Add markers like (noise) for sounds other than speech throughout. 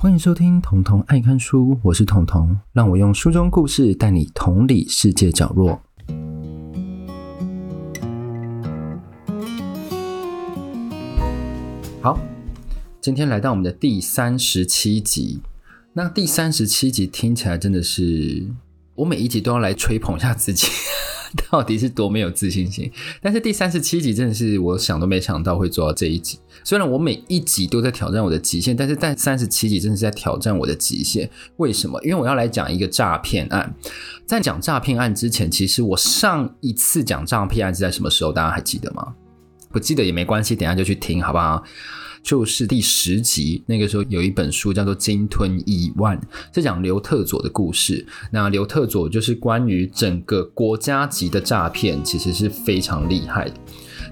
欢迎收听《童童爱看书》，我是童童，让我用书中故事带你同理世界角落。好，今天来到我们的第三十七集。那第三十七集听起来真的是，我每一集都要来吹捧一下自己。(laughs) 到底是多没有自信心？但是第三十七集真的是我想都没想到会做到这一集。虽然我每一集都在挑战我的极限，但是在三十七集真的是在挑战我的极限。为什么？因为我要来讲一个诈骗案。在讲诈骗案之前，其实我上一次讲诈骗案是在什么时候？大家还记得吗？不记得也没关系，等下就去听，好不好？就是第十集，那个时候有一本书叫做《鲸吞亿万》，是讲刘特佐的故事。那刘特佐就是关于整个国家级的诈骗，其实是非常厉害的。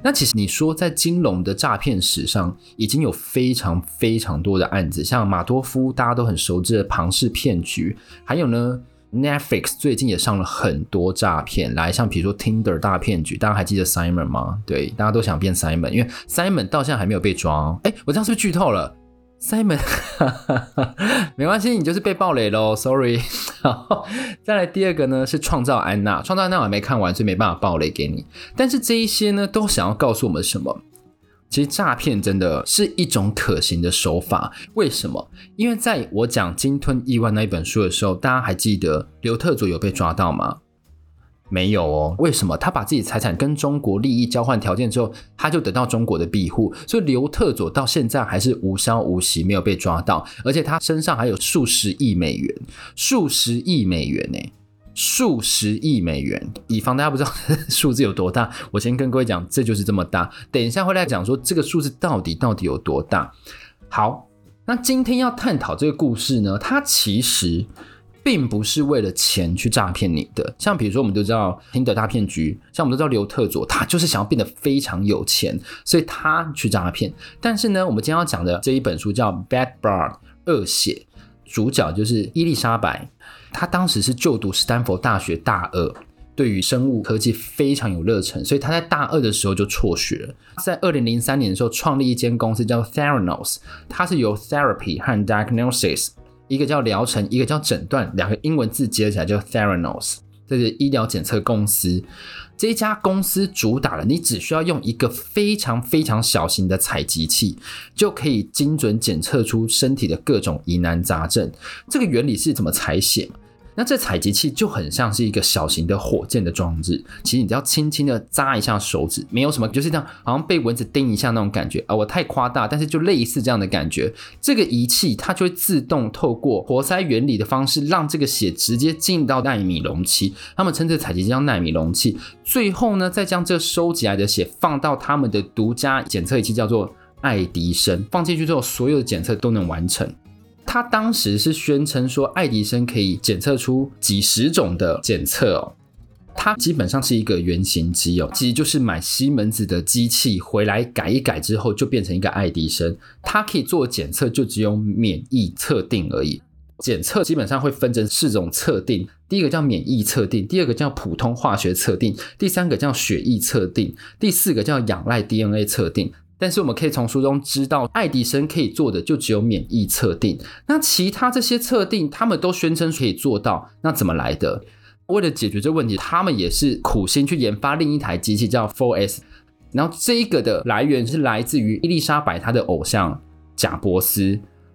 那其实你说在金融的诈骗史上，已经有非常非常多的案子，像马多夫大家都很熟知的庞氏骗局，还有呢。Netflix 最近也上了很多诈骗，来像比如说 Tinder 大骗局，大家还记得 Simon 吗？对，大家都想变 Simon，因为 Simon 到现在还没有被抓。哎，我这样是不是剧透了？Simon，(laughs) 没关系，你就是被爆雷喽，Sorry。(laughs) 好，再来第二个呢是创造安娜，创造安娜我还没看完，所以没办法爆雷给你。但是这一些呢，都想要告诉我们什么？其实诈骗真的是一种可行的手法，为什么？因为在我讲《鲸吞亿万》那一本书的时候，大家还记得刘特佐有被抓到吗？没有哦。为什么？他把自己财产跟中国利益交换条件之后，他就得到中国的庇护，所以刘特佐到现在还是无消无息，没有被抓到，而且他身上还有数十亿美元，数十亿美元呢。数十亿美元，以防大家不知道 (laughs) 数字有多大，我先跟各位讲，这就是这么大。等一下会来讲说这个数字到底到底有多大。好，那今天要探讨这个故事呢，它其实并不是为了钱去诈骗你的。像比如说，我们都知道听的大骗局，像我们都知道刘特佐，他就是想要变得非常有钱，所以他去诈骗。但是呢，我们今天要讲的这一本书叫《Bad Blood》恶血，主角就是伊丽莎白。他当时是就读斯坦福大学大二，对于生物科技非常有热忱，所以他在大二的时候就辍学了。在二零零三年的时候，创立一间公司叫 Theranos，它是由 Therapy 和 Diagnosis，一个叫疗程，一个叫诊断，两个英文字接起来叫 Theranos，这是医疗检测公司。这家公司主打了，你只需要用一个非常非常小型的采集器，就可以精准检测出身体的各种疑难杂症。这个原理是怎么采血？那这采集器就很像是一个小型的火箭的装置，其实你只要轻轻的扎一下手指，没有什么，就是这样，好像被蚊子叮一下那种感觉啊。我太夸大，但是就类似这样的感觉。这个仪器它就会自动透过活塞原理的方式，让这个血直接进到奈米容器，他们称这采集器叫奈米容器。最后呢，再将这收集来的血放到他们的独家检测仪器，叫做爱迪生，放进去之后，所有的检测都能完成。他当时是宣称说，爱迪生可以检测出几十种的检测哦。它基本上是一个原型机哦，其实就是买西门子的机器回来改一改之后，就变成一个爱迪生。它可以做检测，就只有免疫测定而已。检测基本上会分成四种测定，第一个叫免疫测定，第二个叫普通化学测定，第三个叫血液测定，第四个叫仰赖 DNA 测定。但是我们可以从书中知道，爱迪生可以做的就只有免疫测定。那其他这些测定，他们都宣称可以做到，那怎么来的？为了解决这个问题，他们也是苦心去研发另一台机器，叫 4S。然后这个的来源是来自于伊丽莎白她的偶像贾伯斯，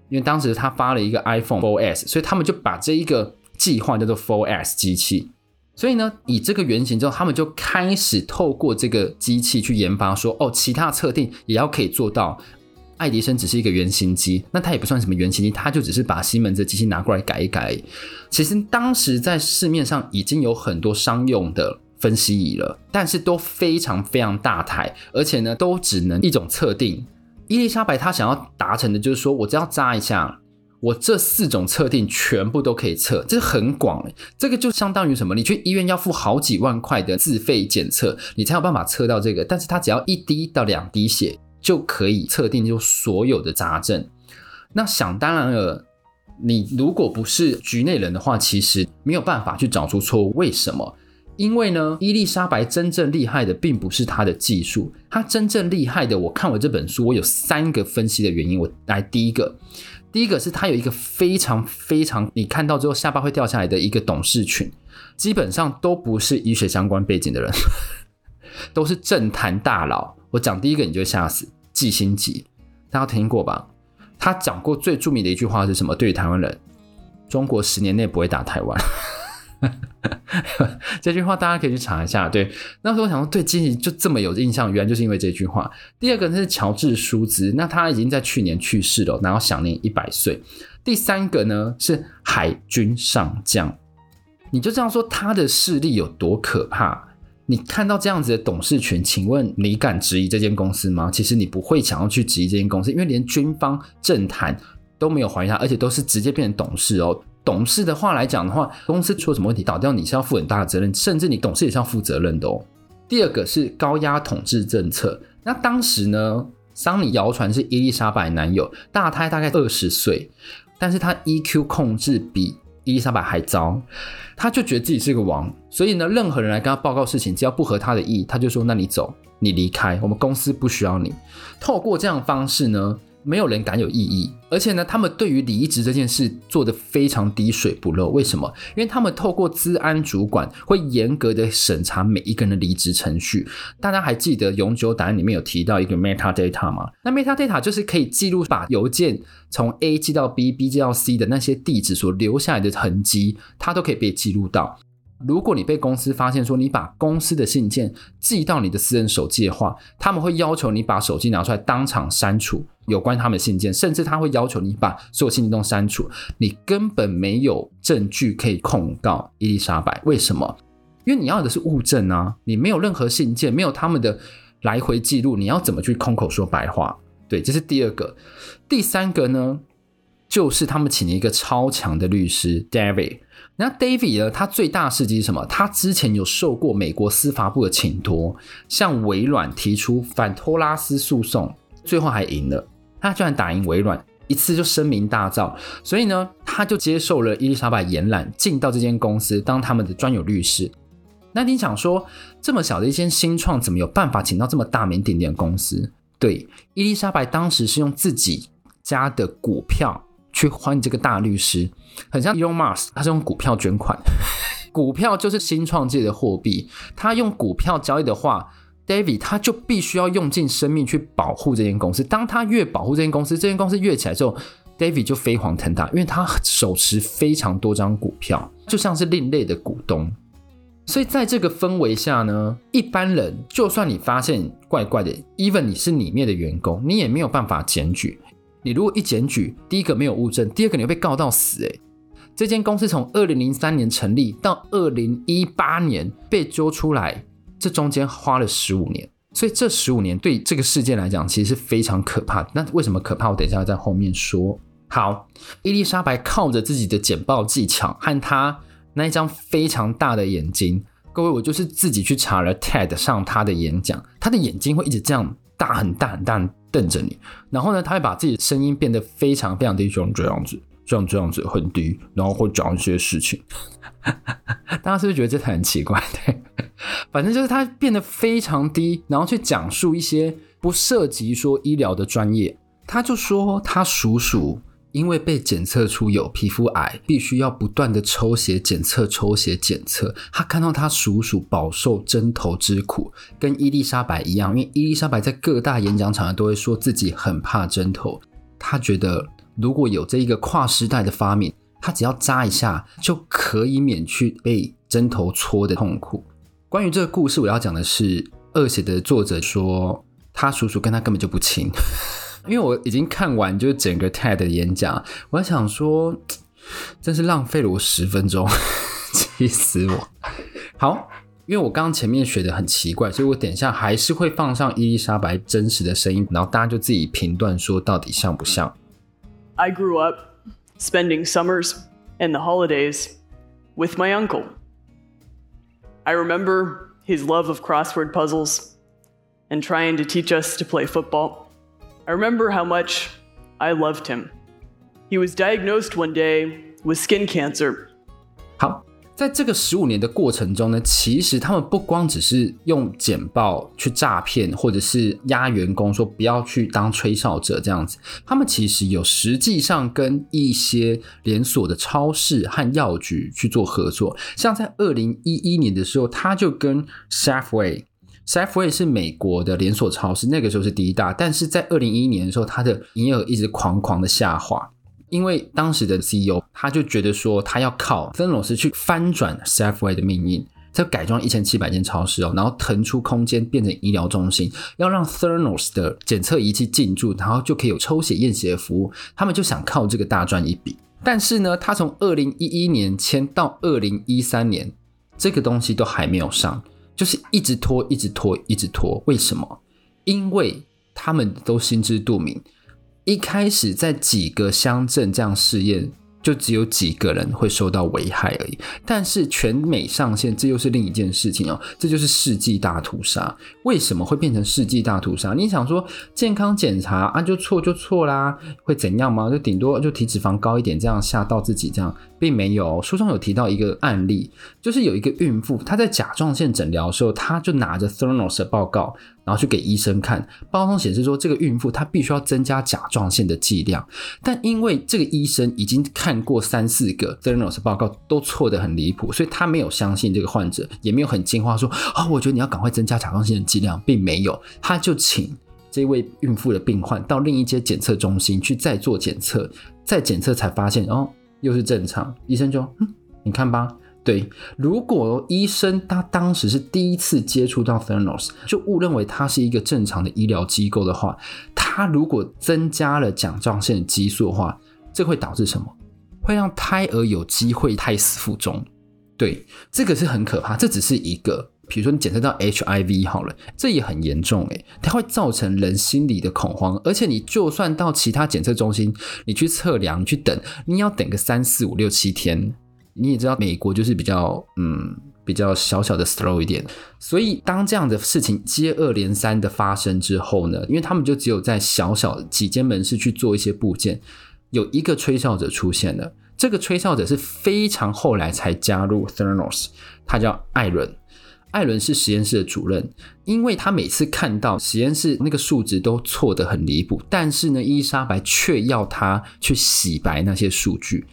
因为当时他发了一个 iPhone 4S，所以他们就把这一个计划叫做 4S 机器。所以呢，以这个原型之后，他们就开始透过这个机器去研发说，哦，其他测定也要可以做到。爱迪生只是一个原型机，那它也不算什么原型机，它就只是把西门子机器拿过来改一改。其实当时在市面上已经有很多商用的分析仪了，但是都非常非常大台，而且呢，都只能一种测定。伊丽莎白她想要达成的就是说，我只要扎一下。我这四种测定全部都可以测，这很广，这个就相当于什么？你去医院要付好几万块的自费检测，你才有办法测到这个。但是它只要一滴到两滴血就可以测定就所有的杂症。那想当然了，你如果不是局内人的话，其实没有办法去找出错误。为什么？因为呢，伊丽莎白真正厉害的并不是她的技术，她真正厉害的，我看我这本书，我有三个分析的原因。我来第一个。第一个是他有一个非常非常你看到之后下巴会掉下来的一个董事群，基本上都不是医学相关背景的人，(laughs) 都是政坛大佬。我讲第一个你就吓死，季辛吉，大家听过吧？他讲过最著名的一句话是什么？对于台湾人，中国十年内不会打台湾。(laughs) 这句话大家可以去查一下。对，那时候我想说，对季辛吉就这么有印象，原来就是因为这句话。第二个是乔治舒兹，那他已经在去年去世了，然后享年一百岁。第三个呢是海军上将，你就这样说他的势力有多可怕？你看到这样子的董事群，请问你敢质疑这间公司吗？其实你不会想要去质疑这间公司，因为连军方政坛都没有怀疑他，而且都是直接变成董事哦。董事的话来讲的话，公司出了什么问题倒掉，你是要负很大的责任，甚至你董事也是要负责任的哦。第二个是高压统治政策。那当时呢，桑尼谣传是伊丽莎白男友，大胎大概二十岁，但是他 EQ 控制比伊丽莎白还糟，他就觉得自己是个王，所以呢，任何人来跟他报告事情，只要不合他的意，他就说：“那你走，你离开，我们公司不需要你。”透过这样的方式呢。没有人敢有异议，而且呢，他们对于离职这件事做得非常滴水不漏。为什么？因为他们透过资安主管会严格的审查每一个人的离职程序。大家还记得永久档案里面有提到一个 metadata 吗？那 metadata 就是可以记录把邮件从 A 寄到 B，B 寄到 C 的那些地址所留下来的痕迹，它都可以被记录到。如果你被公司发现说你把公司的信件寄到你的私人手机的话，他们会要求你把手机拿出来当场删除有关他们的信件，甚至他会要求你把所有信件都删除。你根本没有证据可以控告伊丽莎白，为什么？因为你要的是物证啊，你没有任何信件，没有他们的来回记录，你要怎么去空口说白话？对，这是第二个。第三个呢，就是他们请了一个超强的律师 David。那 David 呢？他最大的事迹是什么？他之前有受过美国司法部的请托，向微软提出反托拉斯诉讼，最后还赢了。他居然打赢微软，一次就声名大噪。所以呢，他就接受了伊丽莎白延揽，进到这间公司当他们的专有律师。那你想说，这么小的一间新创，怎么有办法请到这么大名鼎鼎的公司？对，伊丽莎白当时是用自己家的股票。去换这个大律师，很像 Elon Musk，他是用股票捐款，(laughs) 股票就是新创界的货币。他用股票交易的话，David 他就必须要用尽生命去保护这间公司。当他越保护这间公司，这间公司越起来之后，David 就飞黄腾达，因为他手持非常多张股票，就像是另类的股东。所以在这个氛围下呢，一般人就算你发现怪怪的，even 你是里面的员工，你也没有办法检举。你如果一检举，第一个没有物证，第二个你会被告到死。诶，这间公司从二零零三年成立到二零一八年被揪出来，这中间花了十五年，所以这十五年对这个事件来讲其实是非常可怕的。那为什么可怕？我等一下在后面说。好，伊丽莎白靠着自己的简报技巧和她那一张非常大的眼睛，各位，我就是自己去查了 TED 上她的演讲，她的眼睛会一直这样大很大很大。瞪着你，然后呢，他会把自己的声音变得非常非常低，这样这样子，这样这样子很低，然后会讲一些事情。(laughs) 大家是不是觉得这很奇怪？对，反正就是他变得非常低，然后去讲述一些不涉及说医疗的专业。他就说他叔叔。因为被检测出有皮肤癌，必须要不断的抽血检测、抽血检测。他看到他叔叔饱受针头之苦，跟伊丽莎白一样。因为伊丽莎白在各大演讲场都会说自己很怕针头。他觉得如果有这一个跨时代的发明，他只要扎一下就可以免去被针头戳的痛苦。关于这个故事，我要讲的是，恶血的作者说他叔叔跟他根本就不亲。(laughs) 因为我已经看完就是整个 TED 的演讲，我在想说，真是浪费了我十分钟，(laughs) 气死我！好，因为我刚刚前面学的很奇怪，所以我等一下还是会放上伊丽莎白真实的声音，然后大家就自己评断说到底像不像。I grew up spending summers and the holidays with my uncle. I remember his love of crossword puzzles and trying to teach us to play football. I remember how much I loved him. He was diagnosed one day with skin cancer. 好，在这个十五年的过程中呢，其实他们不光只是用简报去诈骗，或者是压员工说不要去当吹哨者这样子，他们其实有实际上跟一些连锁的超市和药局去做合作。像在二零一一年的时候，他就跟 Safeway，Safeway 是美国的连锁超市，那个时候是第一大，但是在二零一一年的时候，它的营业额一直狂狂的下滑。因为当时的 CEO 他就觉得说，他要靠芬罗斯去翻转 Safeway 的命运，再改装一千七百间超市哦，然后腾出空间变成医疗中心，要让 Theranos 的检测仪器进驻，然后就可以有抽血验血的服务。他们就想靠这个大赚一笔。但是呢，他从二零一一年签到二零一三年，这个东西都还没有上，就是一直拖，一直拖，一直拖。为什么？因为他们都心知肚明。一开始在几个乡镇这样试验，就只有几个人会受到危害而已。但是全美上线，这又是另一件事情哦。这就是世纪大屠杀。为什么会变成世纪大屠杀？你想说健康检查啊，就错就错啦，会怎样吗？就顶多就体脂肪高一点，这样吓到自己这样。并没有，书中有提到一个案例，就是有一个孕妇，她在甲状腺诊疗的时候，她就拿着 Theranos 的报告，然后去给医生看，报告中显示说，这个孕妇她必须要增加甲状腺的剂量，但因为这个医生已经看过三四个 t h e r n o s 报告都错得很离谱，所以他没有相信这个患者，也没有很惊慌说啊、哦，我觉得你要赶快增加甲状腺的剂量，并没有，他就请这位孕妇的病患到另一间检测中心去再做检测，再检测才发现哦。又是正常，医生就，嗯，你看吧，对，如果医生他当时是第一次接触到 Theranos，就误认为它是一个正常的医疗机构的话，他如果增加了甲状腺激素的话，这会导致什么？会让胎儿有机会胎死腹中。对，这个是很可怕。这只是一个。比如说你检测到 HIV 好了，这也很严重诶，它会造成人心理的恐慌，而且你就算到其他检测中心，你去测量，你去等，你要等个三四五六七天。你也知道美国就是比较嗯比较小小的 slow 一点，所以当这样的事情接二连三的发生之后呢，因为他们就只有在小小几间门市去做一些部件，有一个吹哨者出现了，这个吹哨者是非常后来才加入 Theranos，他叫艾伦。艾伦是实验室的主任，因为他每次看到实验室那个数值都错得很离谱，但是呢，伊丽莎白却要他去洗白那些数据。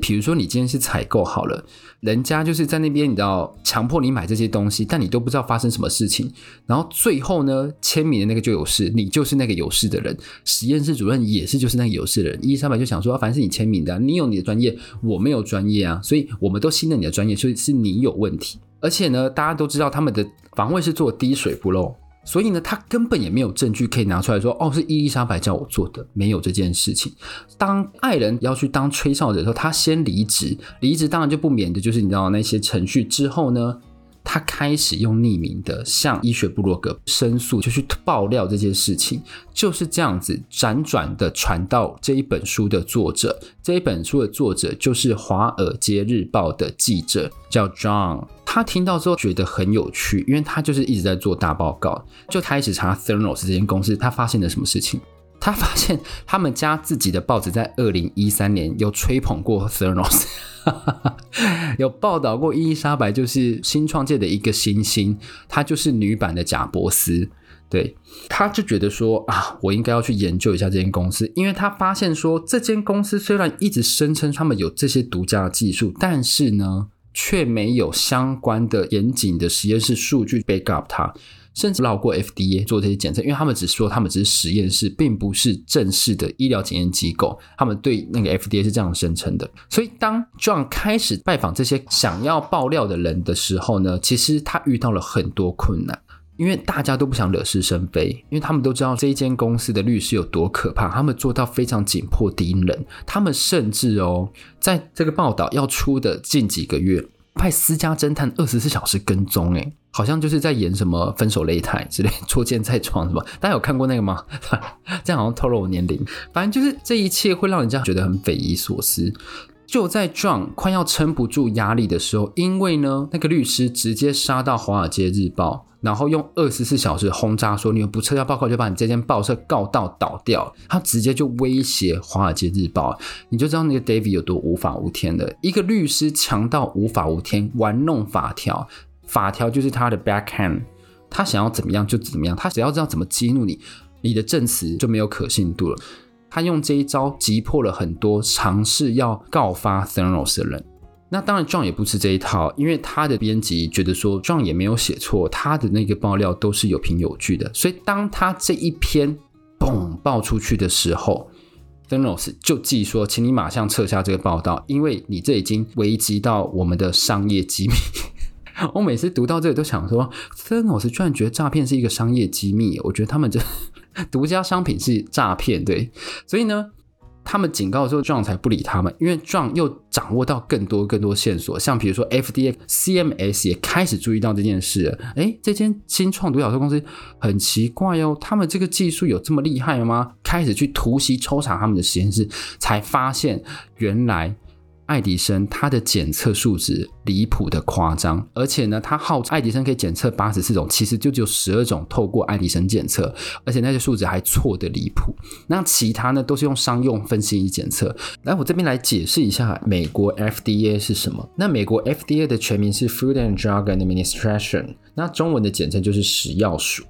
比如说你今天是采购好了，人家就是在那边，你知道强迫你买这些东西，但你都不知道发生什么事情，然后最后呢，签名的那个就有事，你就是那个有事的人。实验室主任也是就是那个有事的人。伊丽莎白就想说，反正是你签名的，你有你的专业，我没有专业啊，所以我们都信任你的专业，所以是你有问题。而且呢，大家都知道他们的防卫是做滴水不漏，所以呢，他根本也没有证据可以拿出来说，哦，是伊丽莎白叫我做的，没有这件事情。当爱人要去当吹哨者的时候，他先离职，离职当然就不免的就是你知道那些程序之后呢。他开始用匿名的向医学部落格申诉，就去爆料这件事情，就是这样子辗转的传到这一本书的作者。这一本书的作者就是《华尔街日报》的记者，叫 John。他听到之后觉得很有趣，因为他就是一直在做大报告，就开始查 Theranos 这间公司，他发现了什么事情？他发现他们家自己的报纸在二零一三年有吹捧过 Theranos，(laughs) 有报道过伊丽莎白就是新创界的一个新星，她就是女版的贾伯斯。对，他就觉得说啊，我应该要去研究一下这间公司，因为他发现说这间公司虽然一直声称他们有这些独家的技术，但是呢，却没有相关的严谨的实验室数据 back up 它。甚至绕过 FDA 做这些检测，因为他们只说他们只是实验室，并不是正式的医疗检验机构。他们对那个 FDA 是这样声称的。所以当 John 开始拜访这些想要爆料的人的时候呢，其实他遇到了很多困难，因为大家都不想惹是生非，因为他们都知道这一间公司的律师有多可怕，他们做到非常紧迫敌人。他们甚至哦，在这个报道要出的近几个月，派私家侦探二十四小时跟踪，诶好像就是在演什么分手擂台之类，捉奸在床什么？大家有看过那个吗？(laughs) 这样好像透露我年龄。反正就是这一切会让人家觉得很匪夷所思。就在壮快要撑不住压力的时候，因为呢，那个律师直接杀到《华尔街日报》，然后用二十四小时轰炸说，你们不撤销报告就把你这间报社告到倒掉。他直接就威胁《华尔街日报》，你就知道那个 David 有多无法无天的一个律师，强到无法无天，玩弄法条，法条就是他的 backhand，他想要怎么样就怎么样，他只要知道怎么激怒你，你的证词就没有可信度了。他用这一招击破了很多尝试要告发 Theranos 的人。那当然壮也不吃这一套，因为他的编辑觉得说壮也没有写错，他的那个爆料都是有凭有据的。所以，当他这一篇嘣爆出去的时候，Theranos 就记说，请你马上撤下这个报道，因为你这已经危及到我们的商业机密。(laughs) 我每次读到这里都想说，Theranos 居然觉得诈骗是一个商业机密，我觉得他们这 (laughs) 独家商品是诈骗，对，所以呢。他们警告之后，John 才不理他们，因为 John 又掌握到更多更多线索，像比如说 FDA、CMS 也开始注意到这件事了。诶，这间新创独角兽公司很奇怪哦，他们这个技术有这么厉害吗？开始去突袭抽查他们的实验室，才发现原来。爱迪生他的检测数值离谱的夸张，而且呢，他号称爱迪生可以检测八十四种，其实就只有十二种透过爱迪生检测，而且那些数值还错的离谱。那其他呢，都是用商用分析仪检测。来，我这边来解释一下美国 FDA 是什么。那美国 FDA 的全名是 Food and Drug Administration，那中文的简称就是食药署。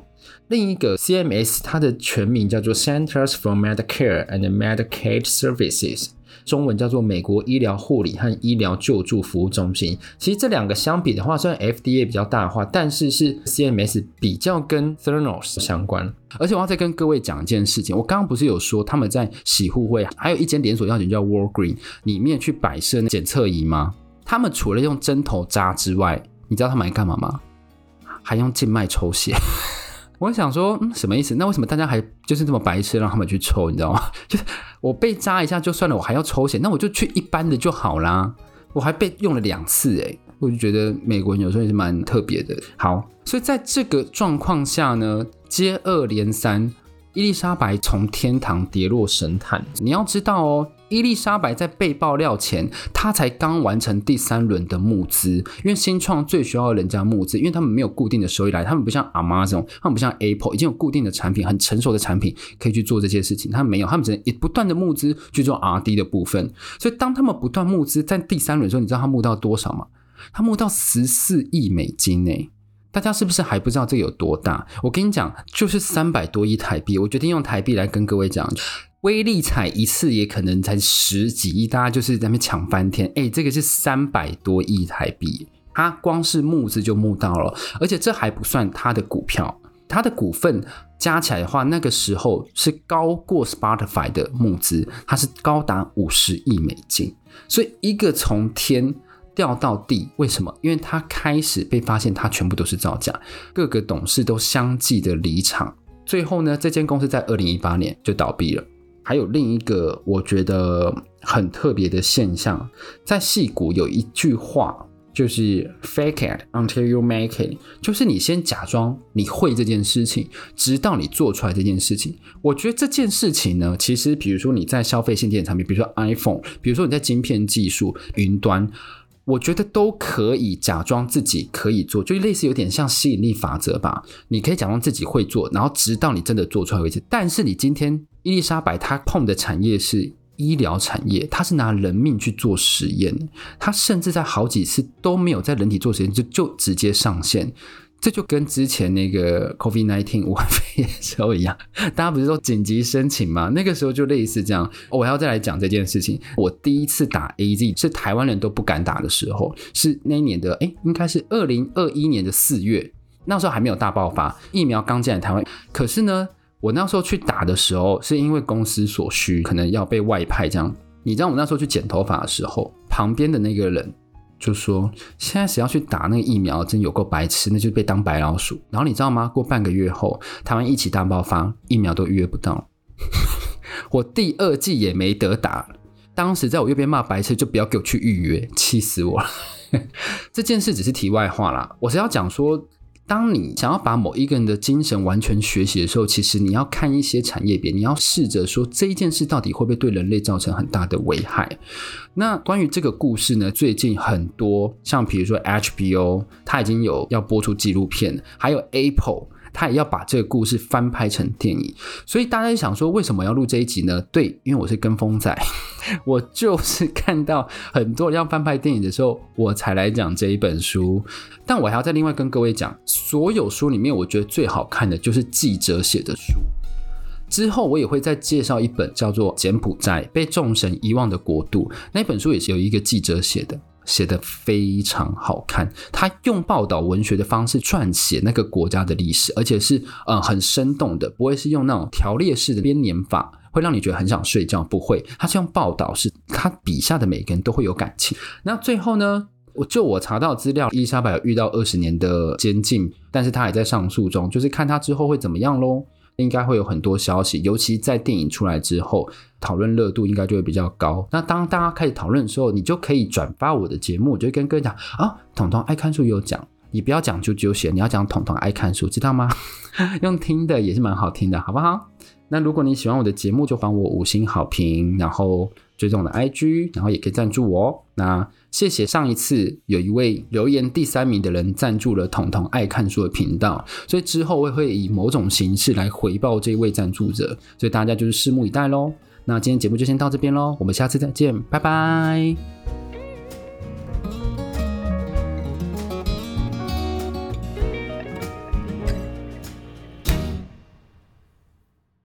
另一个 CMS 它的全名叫做 Centers for Medicare and Medicaid Services。中文叫做美国医疗护理和医疗救助服务中心。其实这两个相比的话，虽然 FDA 比较大化，但是是 CMS 比较跟 Theranos 相关。而且我要再跟各位讲一件事情，我刚刚不是有说他们在喜护会还有一间连锁药局叫 Walgreen 里面去摆设检测仪吗？他们除了用针头扎之外，你知道他们还干嘛吗？还用静脉抽血。我想说，嗯，什么意思？那为什么大家还就是这么白痴让他们去抽？你知道吗？(laughs) 就是我被扎一下就算了，我还要抽血，那我就去一般的就好啦。我还被用了两次，诶，我就觉得美国人有时候也是蛮特别的。好，所以在这个状况下呢，接二连三。伊丽莎白从天堂跌落神坛。你要知道哦，伊丽莎白在被爆料前，她才刚完成第三轮的募资。因为新创最需要人家募资，因为他们没有固定的收益来，他们不像 Amazon，他们不像 Apple，已经有固定的产品，很成熟的产品可以去做这些事情。他们没有，他们只能也不断的募资去做 R&D 的部分。所以当他们不断募资，在第三轮的时候，你知道他募到多少吗？他募到十四亿美金呢。大家是不是还不知道这有多大？我跟你讲，就是三百多亿台币。我决定用台币来跟各位讲，威力彩一次也可能才十几亿，大家就是在那边抢翻天。诶，这个是三百多亿台币，它光是募资就募到了，而且这还不算它的股票，它的股份加起来的话，那个时候是高过 Spotify 的募资，它是高达五十亿美金。所以一个从天。掉到地，为什么？因为他开始被发现，他全部都是造假，各个董事都相继的离场，最后呢，这间公司在二零一八年就倒闭了。还有另一个我觉得很特别的现象，在戏谷有一句话，就是 “fake it until you make it”，就是你先假装你会这件事情，直到你做出来这件事情。我觉得这件事情呢，其实比如说你在消费性电子产品，比如说 iPhone，比如说你在晶片技术、云端。我觉得都可以假装自己可以做，就类似有点像吸引力法则吧。你可以假装自己会做，然后直到你真的做出来为止。但是你今天伊丽莎白她碰的产业是医疗产业，她是拿人命去做实验，她甚至在好几次都没有在人体做实验，就就直接上线。这就跟之前那个 COVID-19 (laughs) 武汉肺炎的时候一样，大家不是说紧急申请吗？那个时候就类似这样。我还要再来讲这件事情。我第一次打 AZ 是台湾人都不敢打的时候，是那一年的哎，应该是二零二一年的四月，那时候还没有大爆发，疫苗刚进来台湾。可是呢，我那时候去打的时候，是因为公司所需，可能要被外派这样。你知道我那时候去剪头发的时候，旁边的那个人。就说现在谁要去打那个疫苗，真有够白痴，那就被当白老鼠。然后你知道吗？过半个月后，台湾一起大爆发，疫苗都预约不到，(laughs) 我第二季也没得打。当时在我右边骂白痴，就不要给我去预约，气死我了。(laughs) 这件事只是题外话啦，我是要讲说，当你想要把某一个人的精神完全学习的时候，其实你要看一些产业别，你要试着说这一件事到底会不会对人类造成很大的危害。那关于这个故事呢，最近很多像比如说 HBO，它已经有要播出纪录片，还有 Apple。他也要把这个故事翻拍成电影，所以大家就想说，为什么要录这一集呢？对，因为我是跟风仔，(laughs) 我就是看到很多人要翻拍电影的时候，我才来讲这一本书。但我还要再另外跟各位讲，所有书里面，我觉得最好看的就是记者写的书。之后我也会再介绍一本叫做《柬埔寨被众神遗忘的国度》，那本书也是有一个记者写的。写得非常好看，他用报道文学的方式撰写那个国家的历史，而且是嗯很生动的，不会是用那种条列式的编年法，会让你觉得很想睡觉。不会，他是用报道是，他笔下的每个人都会有感情。那最后呢，我就我查到资料，伊丽莎白有遇到二十年的监禁，但是他还在上诉中，就是看他之后会怎么样喽。应该会有很多消息，尤其在电影出来之后，讨论热度应该就会比较高。那当大家开始讨论的时候，你就可以转发我的节目，就跟各位讲啊，彤彤爱看书有讲，你不要讲啾啾鞋，你要讲彤彤爱看书，知道吗？(laughs) 用听的也是蛮好听的，好不好？那如果你喜欢我的节目，就帮我五星好评，然后追踪我的 IG，然后也可以赞助我哦。那谢谢上一次有一位留言第三名的人赞助了彤彤爱看书的频道，所以之后我也会以某种形式来回报这位赞助者，所以大家就是拭目以待喽。那今天节目就先到这边喽，我们下次再见，拜拜。